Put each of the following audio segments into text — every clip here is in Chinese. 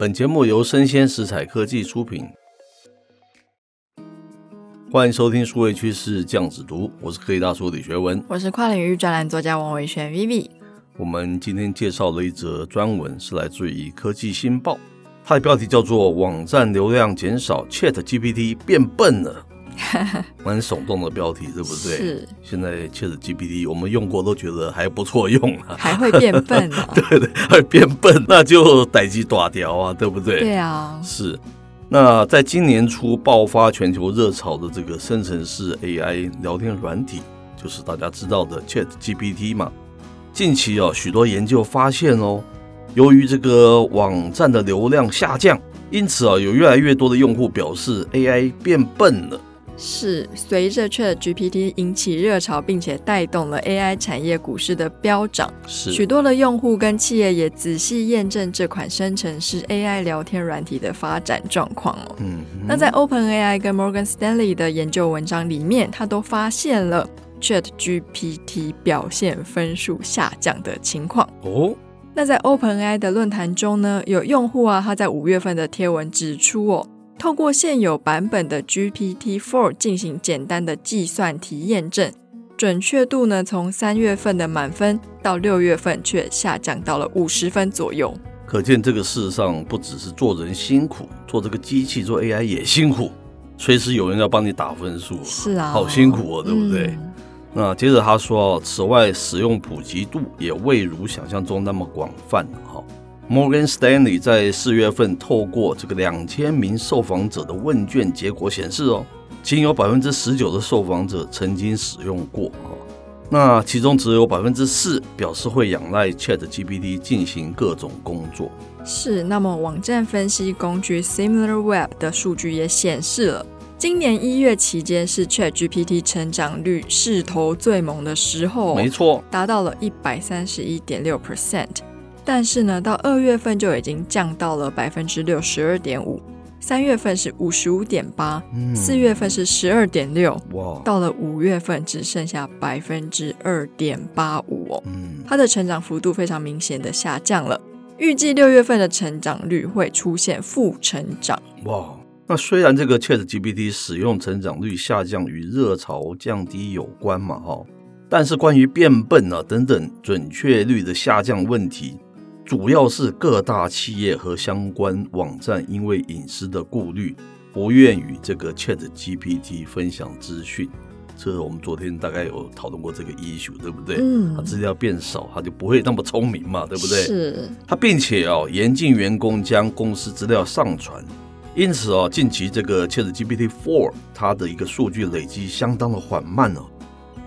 本节目由生鲜食材科技出品，欢迎收听数位趋势酱子读，我是科技大叔李学文，我是跨领域专栏作家王伟轩 Vivi。我们今天介绍了一则专文，是来自于科技新报，它的标题叫做“网站流量减少，ChatGPT 变笨了”。蛮耸动的标题，对不对？是。现在 ChatGPT 我们用过都觉得还不错用啊，还会变笨啊？对对，还会变笨，那就逮鸡爪条啊，对不对？对啊。是。那在今年初爆发全球热潮的这个生成式 AI 聊天软体，就是大家知道的 ChatGPT 嘛。近期啊，许多研究发现哦，由于这个网站的流量下降，因此啊，有越来越多的用户表示 AI 变笨了。是随着 ChatGPT 引起热潮，并且带动了 AI 产业股市的飙涨。是许多的用户跟企业也仔细验证这款生成式 AI 聊天软体的发展状况哦。嗯，那在 OpenAI 跟 Morgan Stanley 的研究文章里面，他都发现了 ChatGPT 表现分数下降的情况哦。那在 OpenAI 的论坛中呢，有用户啊，他在五月份的贴文指出哦。透过现有版本的 GPT-4 进行简单的计算题验证，准确度呢，从三月份的满分到六月份却下降到了五十分左右。可见这个事实上不只是做人辛苦，做这个机器做 AI 也辛苦，随时有人要帮你打分数。是啊，好辛苦哦，对不对？嗯、那接着他说，此外使用普及度也未如想象中那么广泛哈。Morgan Stanley 在四月份透过这个两千名受访者的问卷结果显示，哦，仅有百分之十九的受访者曾经使用过，啊，那其中只有百分之四表示会仰赖 ChatGPT 进行各种工作。是，那么网站分析工具 SimilarWeb 的数据也显示了，今年一月期间是 ChatGPT 成长率势头最猛的时候，没错，达到了一百三十一点六 percent。但是呢，到二月份就已经降到了百分之六十二点五，三月份是五十五点八，四月份是十二点六，哇，到了五月份只剩下百分之二点八五哦，嗯，它的成长幅度非常明显的下降了，预计六月份的成长率会出现负成长。哇，那虽然这个 ChatGPT 使用成长率下降与热潮降低有关嘛，哈，但是关于变笨啊等等准确率的下降问题。主要是各大企业和相关网站因为隐私的顾虑，不愿与这个 ChatGPT 分享资讯。这是我们昨天大概有讨论过这个 issue，对不对？嗯，它资料变少，它就不会那么聪明嘛，对不对？是。它并且哦，严禁员工将公司资料上传。因此哦，近期这个 Chat GPT Four 它的一个数据累积相当的缓慢哦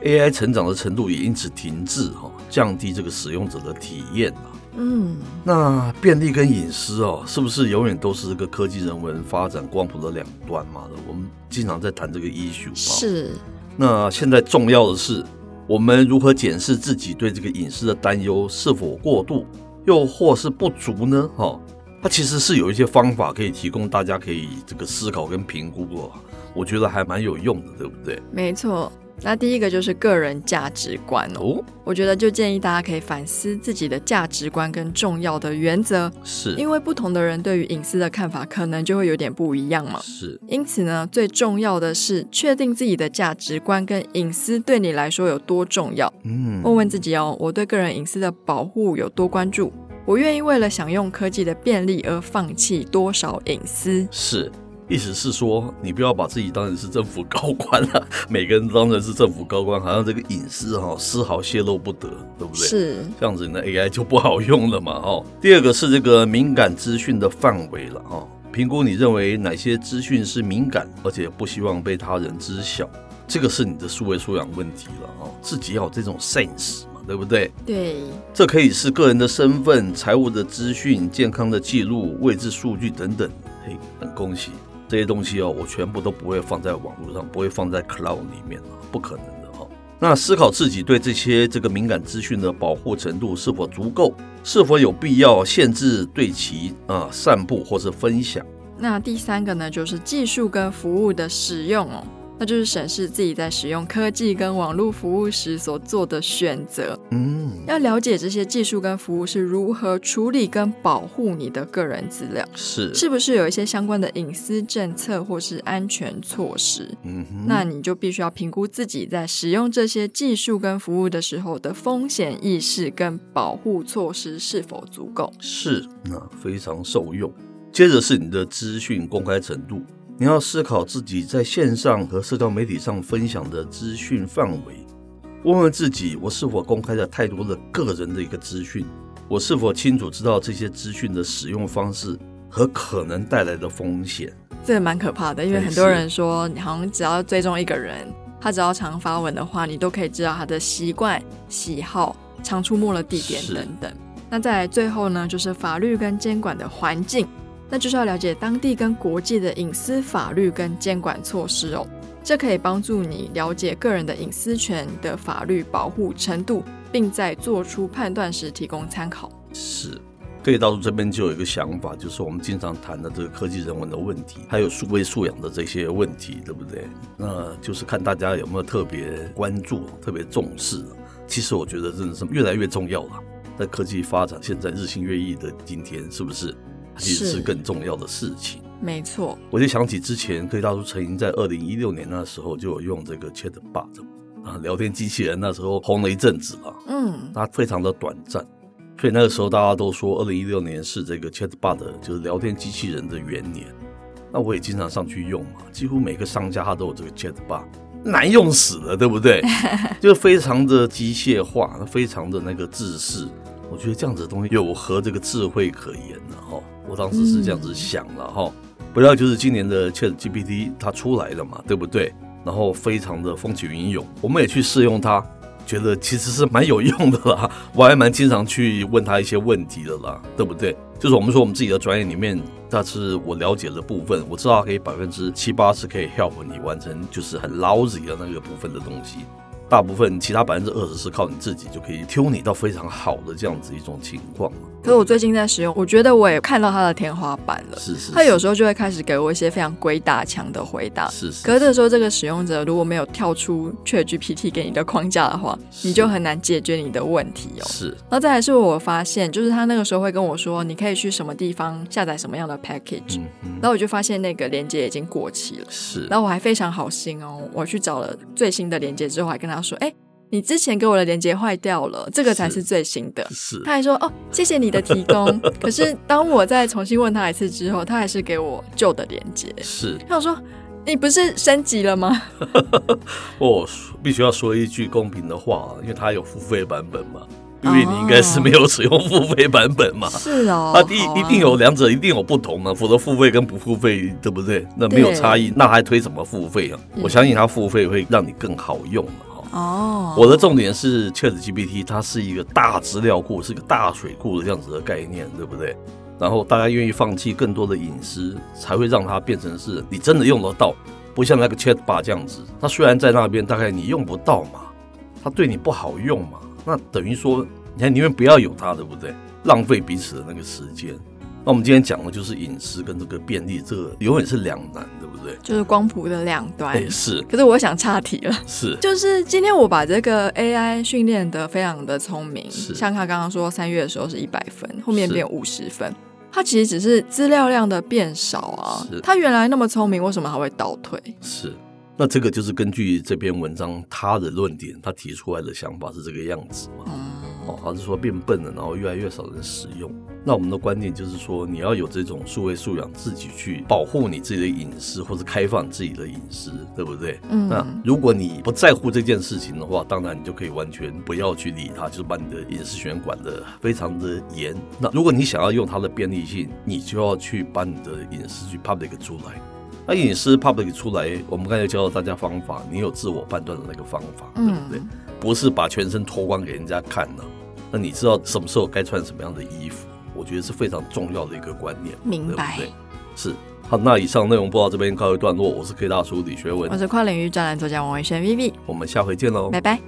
，AI 成长的程度也因此停滞哈，降低这个使用者的体验。嗯，那便利跟隐私哦，是不是永远都是这个科技人文发展光谱的两端嘛？我们经常在谈这个 issue 嘛。是。那现在重要的是，我们如何检视自己对这个隐私的担忧是否过度，又或是不足呢？哈，它其实是有一些方法可以提供大家可以这个思考跟评估哦。我觉得还蛮有用的，对不对？没错。那第一个就是个人价值观哦，我觉得就建议大家可以反思自己的价值观跟重要的原则，是因为不同的人对于隐私的看法可能就会有点不一样嘛。是，因此呢，最重要的是确定自己的价值观跟隐私对你来说有多重要。嗯，问问自己哦，我对个人隐私的保护有多关注？我愿意为了享用科技的便利而放弃多少隐私？是。意思是说，你不要把自己当成是政府高官了。每个人当成是政府高官，好像这个隐私哈丝毫泄露不得，对不对？是这样子，你的 AI 就不好用了嘛。哦，第二个是这个敏感资讯的范围了。哦，评估你认为哪些资讯是敏感，而且不希望被他人知晓，这个是你的数位素养问题了。哦，自己要有这种 sense 嘛，对不对？对，这可以是个人的身份、财务的资讯、健康的记录、位置数据等等。嘿，很恭喜这些东西哦，我全部都不会放在网络上，不会放在 cloud 里面，不可能的哈。那思考自己对这些这个敏感资讯的保护程度是否足够，是否有必要限制对其啊散布或是分享。那第三个呢，就是技术跟服务的使用哦。那就是审视自己在使用科技跟网络服务时所做的选择。嗯，要了解这些技术跟服务是如何处理跟保护你的个人资料，是是不是有一些相关的隐私政策或是安全措施？嗯哼，那你就必须要评估自己在使用这些技术跟服务的时候的风险意识跟保护措施是否足够。是，那非常受用。接着是你的资讯公开程度。你要思考自己在线上和社交媒体上分享的资讯范围，问问自己：我是否公开了太多的个人的一个资讯？我是否清楚知道这些资讯的使用方式和可能带来的风险？这蛮可怕的，因为很多人说，你好像只要追踪一个人，他只要常发文的话，你都可以知道他的习惯、喜好、常出没的地点等等。那在最后呢，就是法律跟监管的环境。那就是要了解当地跟国际的隐私法律跟监管措施哦，这可以帮助你了解个人的隐私权的法律保护程度，并在做出判断时提供参考。是，可以到这边就有一个想法，就是我们经常谈的这个科技人文的问题，还有数位素养的这些问题，对不对？那就是看大家有没有特别关注、特别重视。其实我觉得真的是越来越重要了，在科技发展现在日新月异的今天，是不是？其实是更重要的事情，没错。我就想起之前科技大叔曾经在二零一六年那时候就有用这个 Chatbot 啊，聊天机器人，那时候红了一阵子了。嗯，它非常的短暂，所以那个时候大家都说二零一六年是这个 Chatbot 就是聊天机器人的元年。那我也经常上去用嘛，几乎每个商家他都有这个 Chatbot，难用死了，对不对？就非常的机械化，非常的那个制式。我觉得这样子的东西有何这个智慧可言呢？哈。我当时是这样子想了哈，不料就是今年的 ChatGPT 它出来了嘛，对不对？然后非常的风起云涌，我们也去试用它，觉得其实是蛮有用的啦。我还蛮经常去问他一些问题的啦，对不对？就是我们说我们自己的专业里面，但是我了解的部分，我知道可以百分之七八十可以 help 你完成，就是很 lousy 的那个部分的东西。大部分其他百分之二十是靠你自己就可以 tune 你到非常好的这样子一种情况。可是我最近在使用，我觉得我也看到它的天花板了。是是，是，它有时候就会开始给我一些非常鬼打墙的回答。是，是是。可是这时候，这个使用者如果没有跳出 ChatGPT 给你的框架的话，你就很难解决你的问题哦。是。然后再来是我发现，就是他那个时候会跟我说，你可以去什么地方下载什么样的 package。嗯嗯。然后我就发现那个链接已经过期了。是。然后我还非常好心哦，我去找了最新的链接之后，还跟他说，哎。你之前给我的连接坏掉了，这个才是最新的。是，是他还说哦，谢谢你的提供。可是当我再重新问他一次之后，他还是给我旧的连接。是，他说你不是升级了吗？我必须要说一句公平的话，因为他有付费版本嘛，因为你应该是没有使用付费版本嘛。是哦，他，一一定有两者一定有不同嘛，否则付费跟不付费，对不对？那没有差异，那还推什么付费啊？我相信他付费会让你更好用。哦，我的重点是 ChatGPT，它是一个大资料库，是个大水库的这样子的概念，对不对？然后大家愿意放弃更多的隐私，才会让它变成是你真的用得到，不像那个 Chatbot 这样子，它虽然在那边，大概你用不到嘛，它对你不好用嘛，那等于说你还宁愿不要有它，对不对？浪费彼此的那个时间。那我们今天讲的就是隐私跟这个便利，这个永远是两难，对不对？就是光谱的两端。欸，是。可是我想岔题了，是，就是今天我把这个 AI 训练得非常的聪明，是。像他刚刚说三月的时候是一百分，后面变五十分，它其实只是资料量的变少啊。是。它原来那么聪明，为什么还会倒退？是。那这个就是根据这篇文章他的论点，他提出来的想法是这个样子嘛？嗯。哦，还是说变笨了，然后越来越少人使用。那我们的观点就是说，你要有这种数位素养，自己去保护你自己的隐私，或者开放自己的隐私，对不对？嗯。那如果你不在乎这件事情的话，当然你就可以完全不要去理它，就是把你的隐私权管得非常的严。那如果你想要用它的便利性，你就要去把你的隐私去 public 出来。那隐私 public 出来，我们刚才教了大家方法，你有自我判断的那个方法，对不对？嗯不是把全身脱光给人家看呢。那你知道什么时候该穿什么样的衣服？我觉得是非常重要的一个观念。明白。对对是。好，那以上内容播到这边告一段落。我是 K 大叔李学文，我是跨领域专栏作家王维轩 Vivi，我们下回见喽，拜拜。